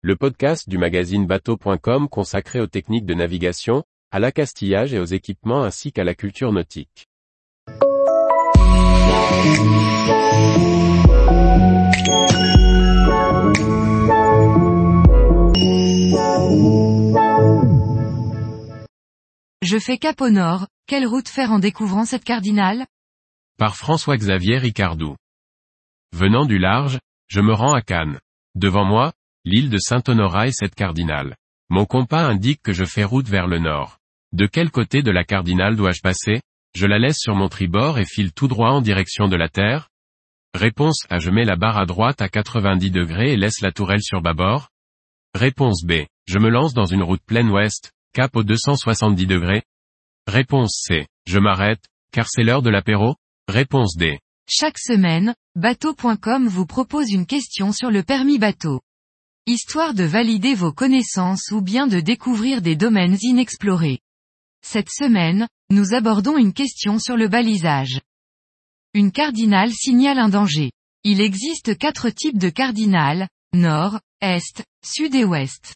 le podcast du magazine bateau.com consacré aux techniques de navigation, à l'accastillage et aux équipements ainsi qu'à la culture nautique. Je fais cap au nord, quelle route faire en découvrant cette cardinale? Par François-Xavier Ricardou. Venant du large, je me rends à Cannes. Devant moi, l'île de Saint-Honorat et cette cardinale. Mon compas indique que je fais route vers le nord. De quel côté de la cardinale dois-je passer? Je la laisse sur mon tribord et file tout droit en direction de la Terre Réponse A. Je mets la barre à droite à 90 degrés et laisse la tourelle sur bâbord Réponse B. Je me lance dans une route pleine ouest, cap au 270 degrés Réponse C. Je m'arrête, car c'est l'heure de l'apéro Réponse D. Chaque semaine, bateau.com vous propose une question sur le permis bateau. Histoire de valider vos connaissances ou bien de découvrir des domaines inexplorés. Cette semaine, nous abordons une question sur le balisage. Une cardinale signale un danger. Il existe quatre types de cardinales, nord, est, sud et ouest.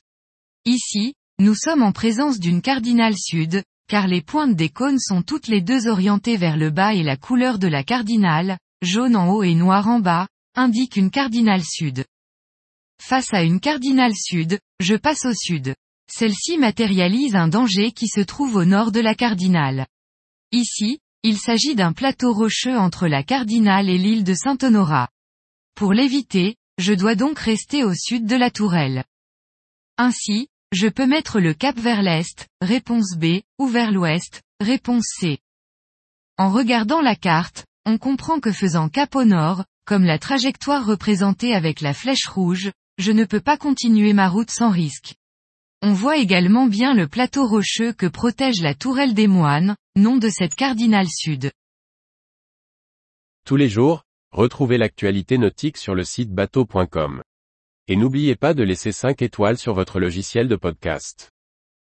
Ici, nous sommes en présence d'une cardinale sud, car les pointes des cônes sont toutes les deux orientées vers le bas et la couleur de la cardinale, jaune en haut et noir en bas, indique une cardinale sud. Face à une cardinale sud, je passe au sud. Celle-ci matérialise un danger qui se trouve au nord de la cardinale. Ici, il s'agit d'un plateau rocheux entre la cardinale et l'île de Saint-Honorat. Pour l'éviter, je dois donc rester au sud de la tourelle. Ainsi, je peux mettre le cap vers l'est, réponse B, ou vers l'ouest, réponse C. En regardant la carte, on comprend que faisant cap au nord, comme la trajectoire représentée avec la flèche rouge, je ne peux pas continuer ma route sans risque. On voit également bien le plateau rocheux que protège la tourelle des moines, nom de cette cardinale sud. Tous les jours, retrouvez l'actualité nautique sur le site bateau.com. Et n'oubliez pas de laisser 5 étoiles sur votre logiciel de podcast.